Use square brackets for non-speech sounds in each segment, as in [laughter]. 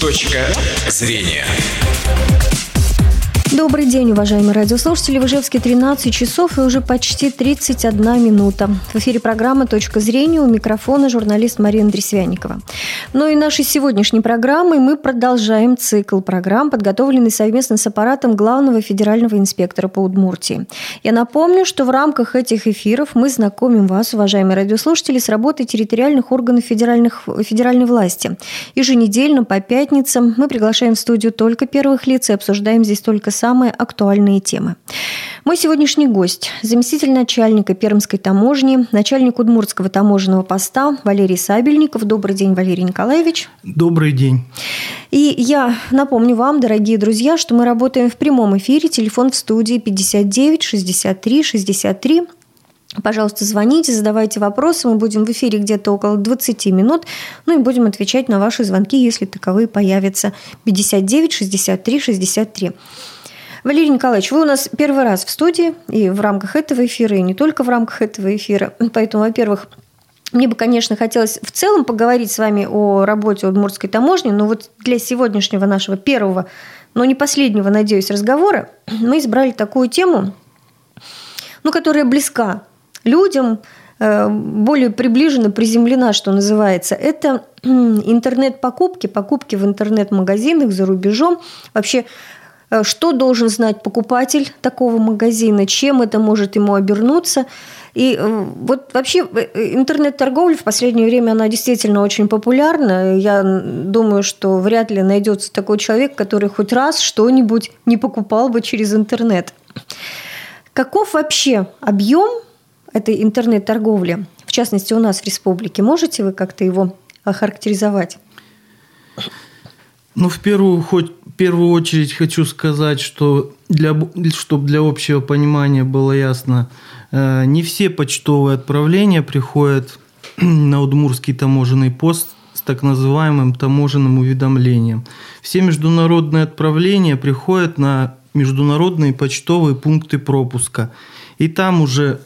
Точка зрения. Добрый день, уважаемые радиослушатели. В Ижевске 13 часов и уже почти 31 минута. В эфире программа «Точка зрения» у микрофона журналист Марина Дресвяникова. Ну и нашей сегодняшней программой мы продолжаем цикл программ, подготовленный совместно с аппаратом главного федерального инспектора по Удмуртии. Я напомню, что в рамках этих эфиров мы знакомим вас, уважаемые радиослушатели, с работой территориальных органов федеральных, федеральной власти. Еженедельно по пятницам мы приглашаем в студию только первых лиц и обсуждаем здесь только самые актуальные темы. Мой сегодняшний гость – заместитель начальника Пермской таможни, начальник Удмуртского таможенного поста Валерий Сабельников. Добрый день, Валерий Николаевич. Добрый день. И я напомню вам, дорогие друзья, что мы работаем в прямом эфире. Телефон в студии 59 63 63. Пожалуйста, звоните, задавайте вопросы. Мы будем в эфире где-то около 20 минут. Ну и будем отвечать на ваши звонки, если таковые появятся. 59 63 63. Валерий Николаевич, вы у нас первый раз в студии и в рамках этого эфира, и не только в рамках этого эфира. [laughs] Поэтому, во-первых, мне бы, конечно, хотелось в целом поговорить с вами о работе Удмуртской таможни, но вот для сегодняшнего нашего первого, но не последнего, надеюсь, разговора [clears throat] мы избрали такую тему, ну, которая близка людям, э, более приближена, приземлена, что называется. Это [clears throat] интернет-покупки, покупки в интернет-магазинах за рубежом. Вообще что должен знать покупатель такого магазина, чем это может ему обернуться. И э, вот вообще э, интернет-торговля в последнее время, она действительно очень популярна. Я думаю, что вряд ли найдется такой человек, который хоть раз что-нибудь не покупал бы через интернет. Каков вообще объем этой интернет-торговли, в частности у нас в республике? Можете вы как-то его охарактеризовать? Ну, в первую, хоть, первую очередь хочу сказать, что для, чтобы для общего понимания было ясно, э, не все почтовые отправления приходят [clears throat] на Удмурский таможенный пост с так называемым таможенным уведомлением. Все международные отправления приходят на международные почтовые пункты пропуска. И там уже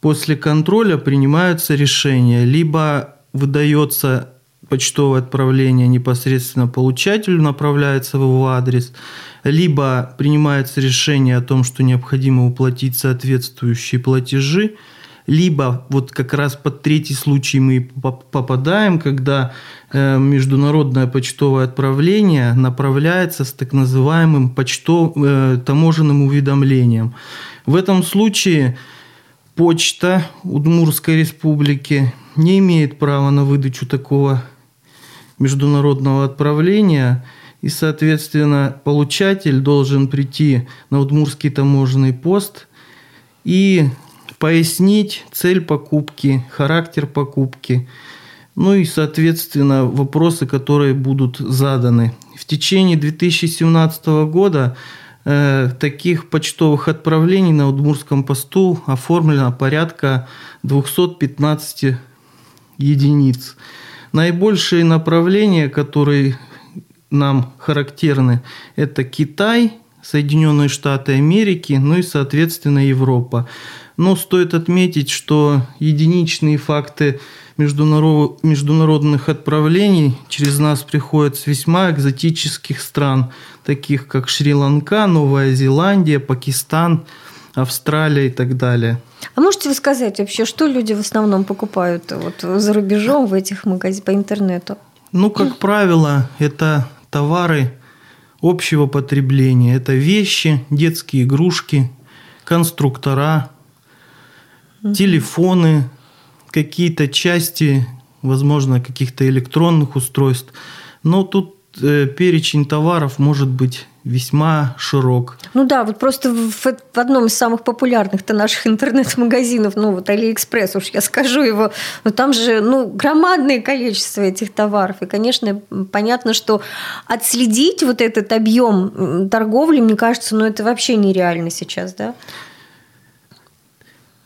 после контроля принимаются решения. Либо выдается почтовое отправление непосредственно получателю направляется в его адрес, либо принимается решение о том, что необходимо уплатить соответствующие платежи, либо вот как раз под третий случай мы попадаем, когда э, международное почтовое отправление направляется с так называемым почтов... Э, таможенным уведомлением. В этом случае почта Удмурской республики не имеет права на выдачу такого международного отправления, и, соответственно, получатель должен прийти на Удмурский таможенный пост и пояснить цель покупки, характер покупки, ну и, соответственно, вопросы, которые будут заданы. В течение 2017 года э, таких почтовых отправлений на Удмурском посту оформлено порядка 215 единиц. Наибольшие направления, которые нам характерны, это Китай, Соединенные Штаты Америки, ну и, соответственно, Европа. Но стоит отметить, что единичные факты международных отправлений через нас приходят с весьма экзотических стран, таких как Шри-Ланка, Новая Зеландия, Пакистан, Австралия и так далее. А можете вы сказать вообще, что люди в основном покупают вот за рубежом в этих магазинах по интернету? Ну, как правило, это товары общего потребления. Это вещи, детские игрушки, конструктора, телефоны, какие-то части, возможно, каких-то электронных устройств. Но тут э, перечень товаров может быть весьма широк. Ну да, вот просто в, в одном из самых популярных-то наших интернет-магазинов, ну вот Алиэкспресс, уж я скажу его, но там же ну, громадное количество этих товаров. И, конечно, понятно, что отследить вот этот объем торговли, мне кажется, ну это вообще нереально сейчас, да?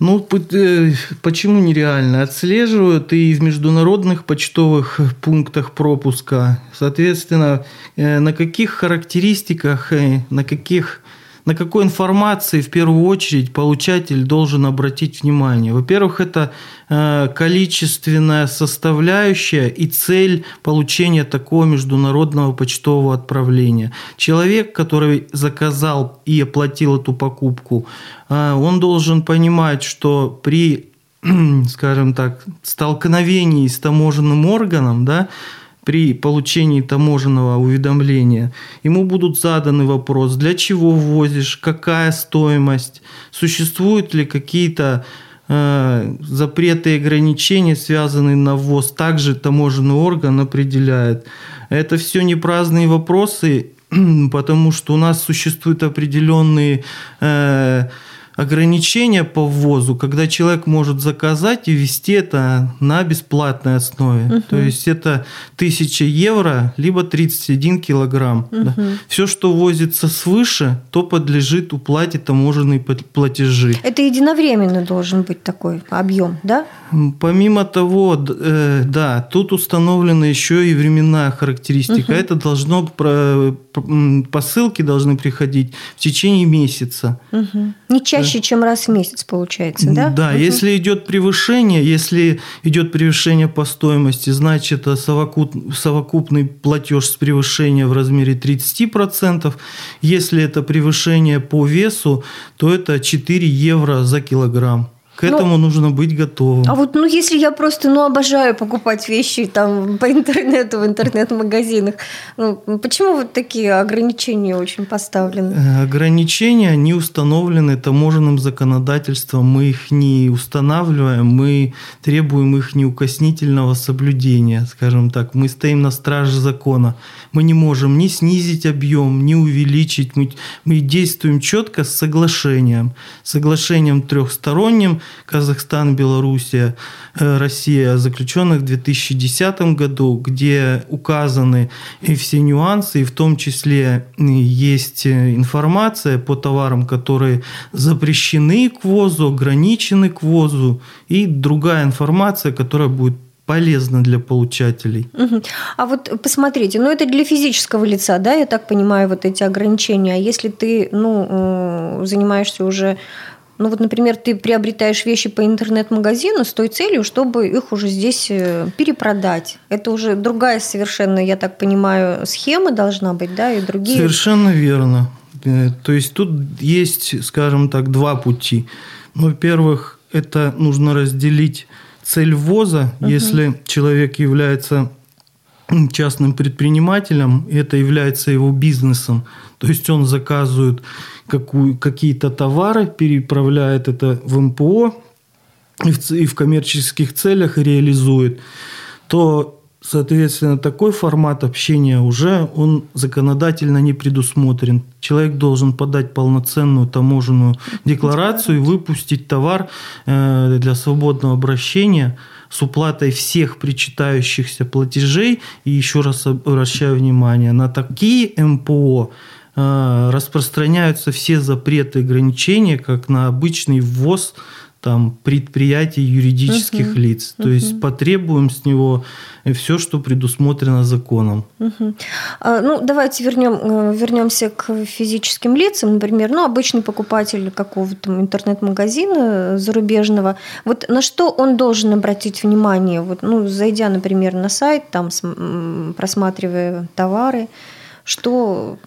Ну, э, почему нереально? Отслеживают и в международных почтовых пунктах пропуска. Соответственно, э, на каких характеристиках, э, на каких на какой информации в первую очередь получатель должен обратить внимание? Во-первых, это э, количественная составляющая и цель получения такого международного почтового отправления. Человек, который заказал и оплатил эту покупку, э, он должен понимать, что при, [clears throat] скажем так, столкновении с таможенным органом, да, при получении таможенного уведомления ему будут заданы вопрос, для чего ввозишь, какая стоимость, существуют ли какие-то э, запреты и ограничения, связанные на ввоз, также таможенный орган определяет. Это все не праздные вопросы, [clears throat] потому что у нас существуют определенные э, ограничения по ввозу, когда человек может заказать и вести это на бесплатной основе. Угу. То есть это 1000 евро, либо 31 килограмм. Угу. Да. Все, что возится свыше, то подлежит уплате таможенной платежи. Это единовременно должен быть такой объем, да? Помимо того, э, да, тут установлена еще и временная характеристика. Угу. Это должно посылки должны приходить в течение месяца. Угу. Не чаще, да. чем раз в месяц, получается, да? Да, угу. если идет превышение, если идет превышение по стоимости, значит совокуп, совокупный платеж с превышения в размере 30%. Если это превышение по весу, то это 4 евро за килограмм. К ну, этому нужно быть готовым. А вот, ну, если я просто, ну, обожаю покупать вещи там по интернету, в интернет-магазинах, ну, почему вот такие ограничения очень поставлены? Э, ограничения, они установлены таможенным законодательством. Мы их не устанавливаем, мы требуем их неукоснительного соблюдения, скажем так. Мы стоим на страже закона. Мы не можем ни снизить объем, ни увеличить. Мы, мы действуем четко с соглашением. Соглашением трехсторонним – Казахстан, Белоруссия, э, Россия, заключенных в 2010 году, где указаны и все нюансы, и в том числе есть информация по товарам, которые запрещены к ввозу, ограничены к ввозу, и другая информация, которая будет полезно для получателей. А вот посмотрите, ну это для физического лица, да, я так понимаю, вот эти ограничения. А если ты, ну, э, занимаешься уже ну вот, например, ты приобретаешь вещи по интернет-магазину с той целью, чтобы их уже здесь э, перепродать. Это уже другая совершенно, я так понимаю, схема должна быть, да, и другие. Совершенно верно. Э, то есть тут есть, скажем так, два пути. Ну, во-первых, это нужно разделить цель ввоза, угу. если человек является частным предпринимателем, это является его бизнесом. То есть он заказывает какую, какие-то товары, переправляет это в МПО и в, и в коммерческих целях реализует, то, соответственно, такой формат общения уже он законодательно не предусмотрен. Человек должен подать полноценную таможенную декларацию и выпустить товар э, для свободного обращения – с уплатой всех причитающихся платежей. И еще раз обращаю внимание, на такие МПО распространяются все запреты и ограничения, как на обычный ввоз там, предприятий юридических угу, лиц. То угу. есть потребуем с него все, что предусмотрено законом. Угу. А, ну, давайте вернем, э, вернемся к физическим лицам. Например, ну, обычный покупатель какого-то интернет-магазина зарубежного. Вот на что он должен обратить внимание? Вот, ну, зайдя, например, на сайт, там, просматривая товары, что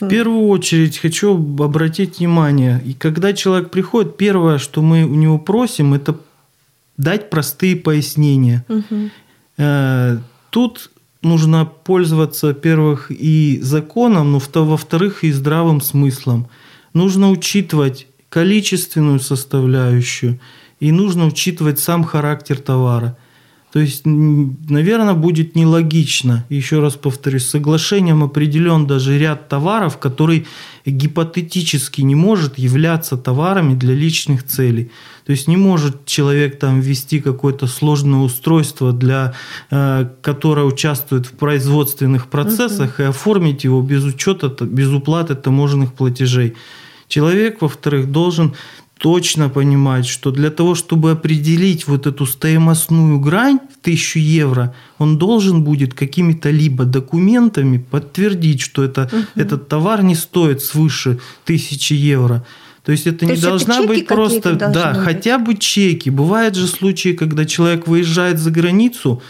в первую очередь хочу обратить внимание, и когда человек приходит, первое, что мы у него просим, это дать простые пояснения. Угу. Тут нужно пользоваться, во-первых, и законом, но во-вторых, и здравым смыслом. Нужно учитывать количественную составляющую, и нужно учитывать сам характер товара. То есть, наверное, будет нелогично, еще раз повторюсь, соглашением определен даже ряд товаров, который гипотетически не может являться товарами для личных целей. То есть не может человек там ввести какое-то сложное устройство, для, э, которое участвует в производственных процессах, uh-huh. и оформить его без учета, без уплаты таможенных платежей. Человек, во-вторых, должен точно понимать, что для того, чтобы определить вот эту стоимостную грань в 1000 евро, он должен будет какими-то либо документами подтвердить, что это, угу. этот товар не стоит свыше 1000 евро. То есть это То не есть должна это быть просто, да, быть? хотя бы чеки. Бывают же случаи, когда человек выезжает за границу,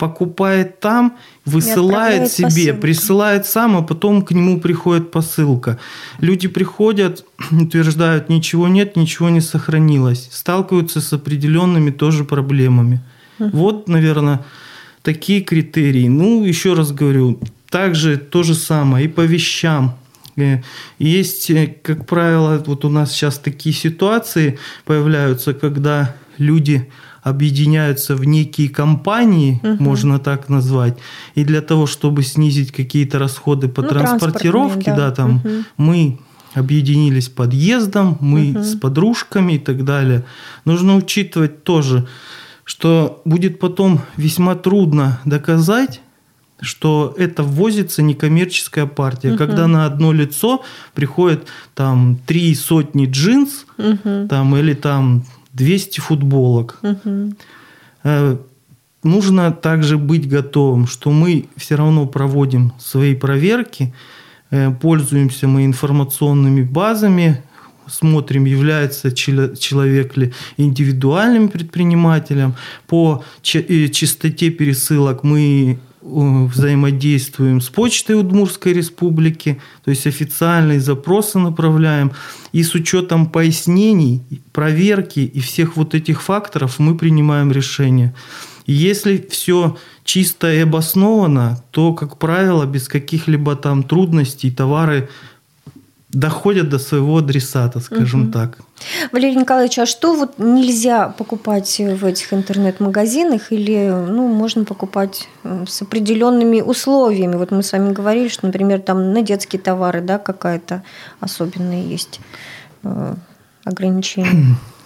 покупает там, высылает себе, посылку. присылает сам, а потом к нему приходит посылка. Люди приходят, [clears throat] утверждают, ничего нет, ничего не сохранилось. Сталкиваются с определенными тоже проблемами. Угу. Вот, наверное, такие критерии. Ну, еще раз говорю, также то же самое и по вещам. Э, есть, э, как правило, вот у нас сейчас такие ситуации появляются, когда люди объединяются в некие компании, угу. можно так назвать, и для того, чтобы снизить какие-то расходы по ну, транспортировке, да. да, там угу. мы объединились подъездом, мы угу. с подружками и так далее. Нужно учитывать тоже, что будет потом весьма трудно доказать, что это ввозится некоммерческая партия, угу. когда на одно лицо приходит там три сотни джинс, угу. там или там 200 футболок. Угу. Нужно также быть готовым, что мы все равно проводим свои проверки, э, пользуемся мы информационными базами, смотрим, является человек ли индивидуальным предпринимателем. По э, частоте пересылок мы взаимодействуем с почтой Удмурской республики, то есть официальные запросы направляем. И с учетом пояснений, проверки и всех вот этих факторов мы принимаем решение. И если все чисто и обосновано, то, как правило, без каких-либо там трудностей товары доходят до своего адресата, скажем угу. так. Валерий Николаевич, а что вот нельзя покупать в этих интернет-магазинах или ну, можно покупать с определенными условиями? Вот мы с вами говорили, что, например, там на детские товары да, какая-то особенная есть э, ограничение. [clears throat]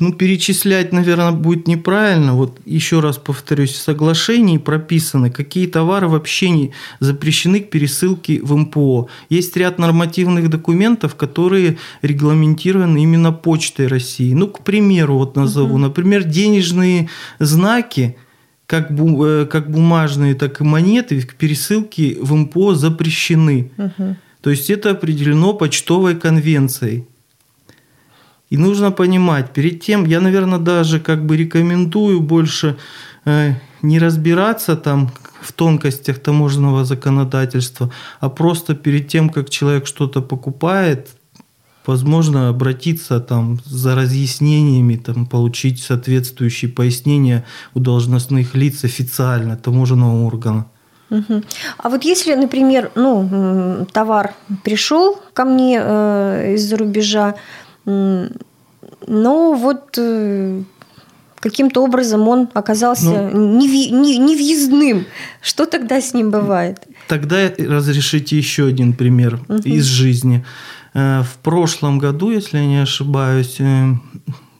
Ну, перечислять, наверное, будет неправильно. Вот еще раз повторюсь, в соглашении прописаны, какие товары вообще не запрещены к пересылке в МПО. Есть ряд нормативных документов, которые регламентированы именно Почтой России. Ну, к примеру, вот назову, угу. например, денежные знаки, как, бу, э, как бумажные, так и монеты к пересылке в МПО запрещены. Угу. То есть это определено почтовой конвенцией. И нужно понимать, перед тем, я, наверное, даже как бы рекомендую больше э, не разбираться там в тонкостях таможенного законодательства, а просто перед тем, как человек что-то покупает, возможно, обратиться там за разъяснениями, там, получить соответствующие пояснения у должностных лиц официально таможенного органа. А вот если, например, ну, товар пришел ко мне э, из-за рубежа, но вот э, каким-то образом он оказался ну, невъездным. Что тогда с ним бывает? Тогда разрешите еще один пример угу. из жизни. Э, в прошлом году, если я не ошибаюсь, э,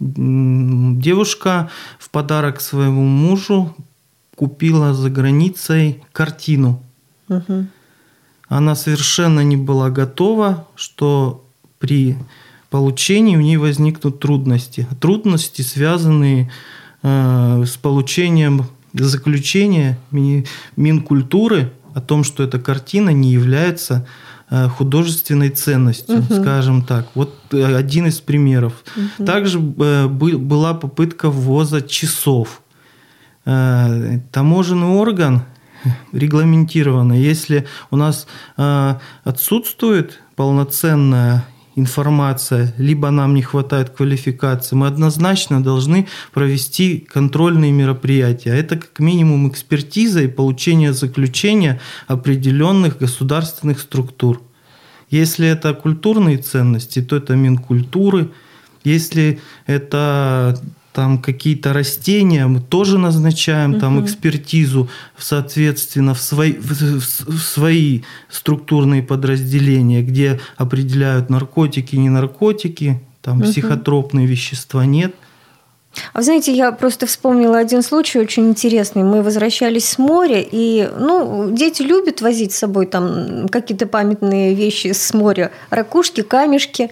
девушка в подарок своему мужу купила за границей картину. Угу. Она совершенно не была готова, что при получении у нее возникнут трудности. Трудности, связанные э, с получением заключения Минкультуры о том, что эта картина не является э, художественной ценностью, угу. скажем так. Вот э, один из примеров. Угу. Также была попытка ввоза часов. Таможенный орган [laughs] регламентировано, если у нас отсутствует полноценная информация, либо нам не хватает квалификации, мы однозначно должны провести контрольные мероприятия. Это как минимум экспертиза и получение заключения определенных государственных структур. Если это культурные ценности, то это Минкультуры. Если это там какие-то растения, мы тоже назначаем угу. там экспертизу, соответственно, в свои, в, в свои структурные подразделения, где определяют наркотики, не наркотики, там угу. психотропные вещества нет. А вы знаете, я просто вспомнила один случай очень интересный. Мы возвращались с моря, и ну, дети любят возить с собой там какие-то памятные вещи с моря, ракушки, камешки.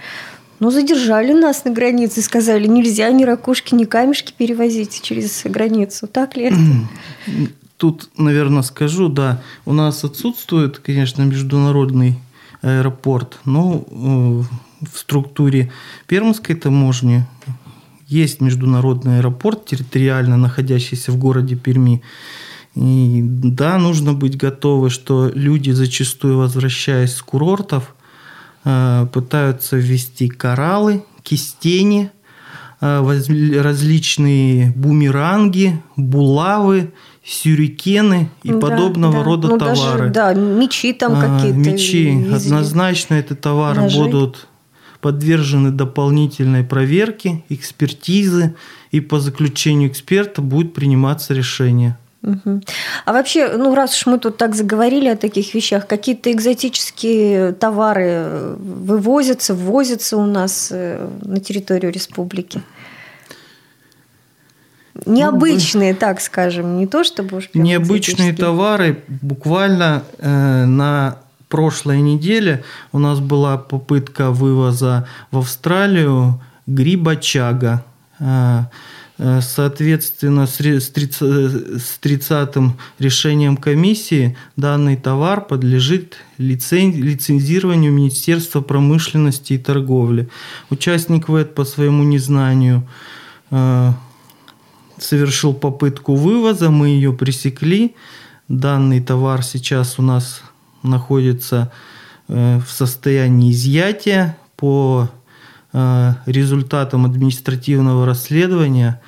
Ну, задержали нас на границе, сказали, нельзя ни ракушки, ни камешки перевозить через границу. Так ли это? Тут, наверное, скажу, да, у нас отсутствует, конечно, международный аэропорт, но э, в структуре Пермской таможни есть международный аэропорт, территориально находящийся в городе Перми. И да, нужно быть готовы, что люди, зачастую возвращаясь с курортов, пытаются ввести кораллы, кистени, э, различные бумеранги, булавы, сюрикены и да, подобного да. рода ну, товары. Даже, да, мечи там а, какие-то. Мечи. Везли. Однозначно эти товары Ножи. будут подвержены дополнительной проверке, экспертизы, и по заключению эксперта будет приниматься решение. Угу. А вообще, ну раз уж мы тут так заговорили о таких вещах, какие-то экзотические товары вывозятся, ввозятся у нас э, на территорию республики? Необычные, ну, так скажем, не то чтобы уж Необычные товары буквально э, на прошлой неделе у нас была попытка вывоза в Австралию гриба чага. Э, э Соответственно, с 30-м решением комиссии данный товар подлежит лицензированию Министерства промышленности и торговли. Участник ВЭД по своему незнанию э, совершил попытку вывоза, мы ее пресекли. Данный товар сейчас у нас находится э, в состоянии изъятия. По э, результатам административного расследования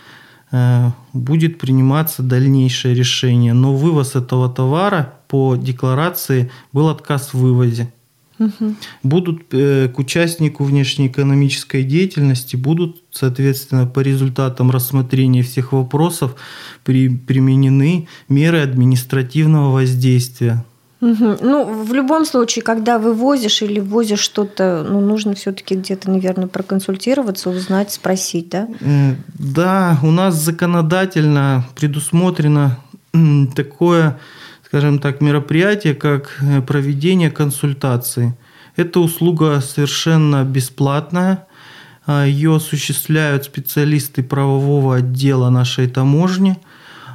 э, будет приниматься дальнейшее решение. Но вывоз этого товара по декларации был отказ в вывозе. Угу. Будут э, к участнику внешнеэкономической деятельности будут, соответственно, по результатам рассмотрения всех вопросов при, применены меры административного воздействия. Угу. Ну, в любом случае, когда вывозишь или возишь что-то, ну, нужно все-таки где-то, наверное, проконсультироваться, узнать, спросить, да? Да, у нас законодательно предусмотрено такое скажем так, мероприятие, как э, проведение консультации. Эта услуга совершенно бесплатная. А, Ее осуществляют специалисты правового отдела нашей таможни.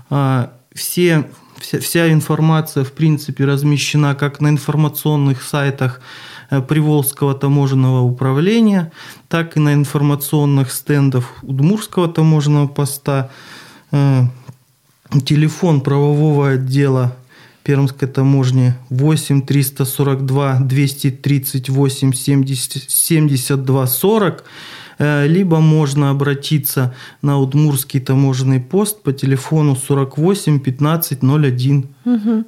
А, все, вся, вся информация, в принципе, размещена как на информационных сайтах э, Приволжского таможенного управления, так и на информационных стендах Удмурского таможенного поста. Э, телефон правового отдела Пермской таможни 8 342 238 70, 72 40 либо можно обратиться на Удмурский таможенный пост по телефону 48 15 01. Угу.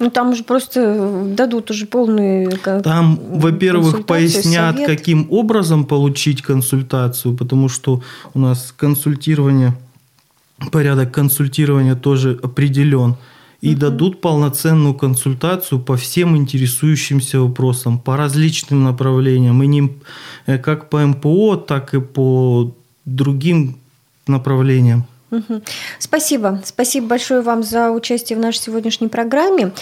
Ну, там уже просто дадут уже полные Там, во-первых, пояснят, совет. каким образом получить консультацию, потому что у нас консультирование, порядок консультирования тоже определен и угу. дадут полноценную консультацию по всем интересующимся вопросам, по различным направлениям, и не э, как по МПО, так и по другим направлениям. Спасибо. Спасибо большое вам за участие в нашей сегодняшней программе.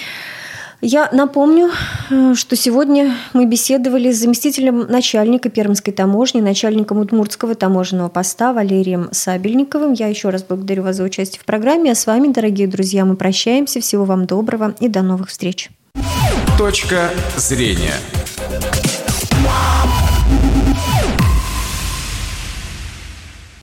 Я напомню, э, что сегодня мы беседовали с заместителем начальника Пермской таможни, начальником Удмуртского таможенного поста Валерием Сабельниковым. Я еще раз благодарю вас за участие в программе. А с вами, дорогие друзья, мы прощаемся. Всего вам доброго и до новых встреч. Точка зрения.